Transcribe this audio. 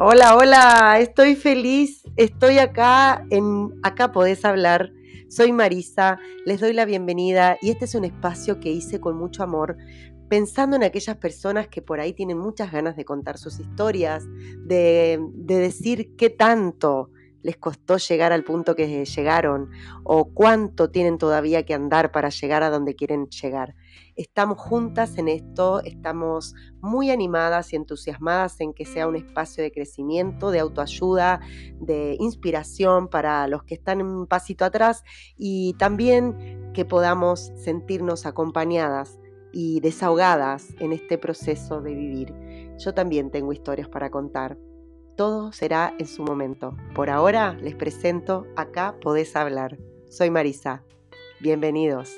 Hola, hola, estoy feliz, estoy acá, en Acá Podés Hablar. Soy Marisa, les doy la bienvenida y este es un espacio que hice con mucho amor, pensando en aquellas personas que por ahí tienen muchas ganas de contar sus historias, de, de decir qué tanto les costó llegar al punto que llegaron o cuánto tienen todavía que andar para llegar a donde quieren llegar. Estamos juntas en esto, estamos muy animadas y entusiasmadas en que sea un espacio de crecimiento, de autoayuda, de inspiración para los que están un pasito atrás y también que podamos sentirnos acompañadas y desahogadas en este proceso de vivir. Yo también tengo historias para contar todo será en su momento. Por ahora les presento Acá Podés Hablar. Soy Marisa. Bienvenidos.